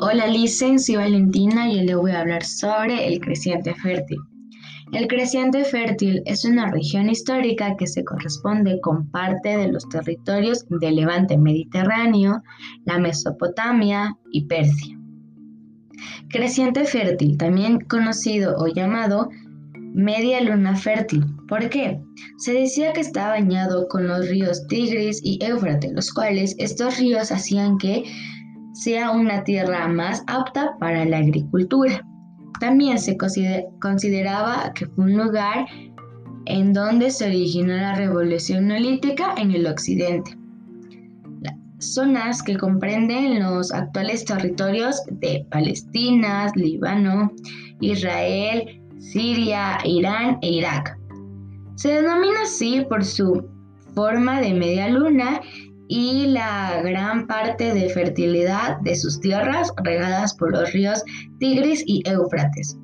Hola Licen, soy Valentina y hoy le voy a hablar sobre el creciente fértil. El creciente fértil es una región histórica que se corresponde con parte de los territorios del levante mediterráneo, la Mesopotamia y Persia. Creciente fértil, también conocido o llamado media luna fértil. ¿Por qué? Se decía que estaba bañado con los ríos Tigris y Éufrates, los cuales estos ríos hacían que sea una tierra más apta para la agricultura. También se consideraba que fue un lugar en donde se originó la revolución neolítica en el occidente. zonas que comprenden los actuales territorios de Palestina, Líbano, Israel, Siria, Irán e Irak. Se denomina así por su forma de media luna y la gran parte de fertilidad de sus tierras regadas por los ríos Tigris y Éufrates.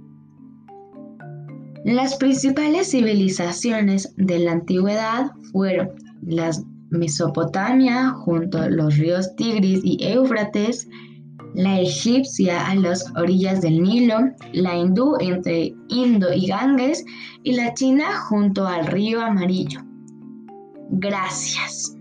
Las principales civilizaciones de la antigüedad fueron la Mesopotamia junto a los ríos Tigris y Éufrates, la egipcia a las orillas del Nilo, la hindú entre Indo y Ganges y la china junto al río Amarillo. Gracias.